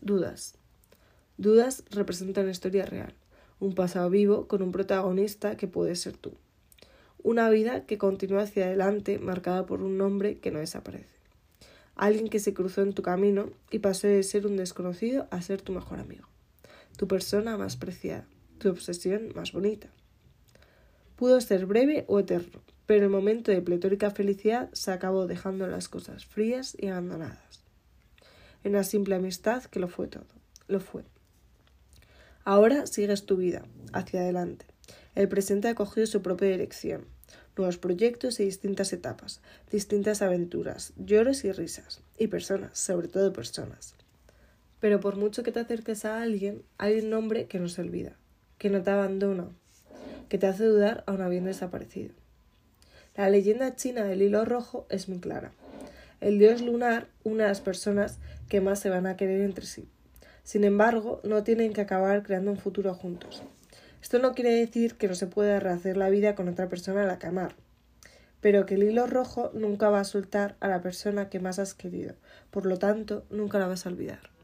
Dudas. Dudas representa una historia real, un pasado vivo con un protagonista que puede ser tú. Una vida que continúa hacia adelante marcada por un nombre que no desaparece. Alguien que se cruzó en tu camino y pasó de ser un desconocido a ser tu mejor amigo. Tu persona más preciada, tu obsesión más bonita. Pudo ser breve o eterno, pero el momento de pletórica felicidad se acabó dejando las cosas frías y abandonadas. En una simple amistad que lo fue todo, lo fue. Ahora sigues tu vida, hacia adelante. El presente ha cogido su propia dirección, nuevos proyectos y distintas etapas, distintas aventuras, lloros y risas, y personas, sobre todo personas. Pero por mucho que te acerques a alguien, hay un nombre que no se olvida, que no te abandona, que te hace dudar aún habiendo desaparecido. La leyenda china del hilo rojo es muy clara. El dios lunar une a las personas que más se van a querer entre sí. Sin embargo, no tienen que acabar creando un futuro juntos. Esto no quiere decir que no se pueda rehacer la vida con otra persona a la que amar, pero que el hilo rojo nunca va a soltar a la persona que más has querido, por lo tanto, nunca la vas a olvidar.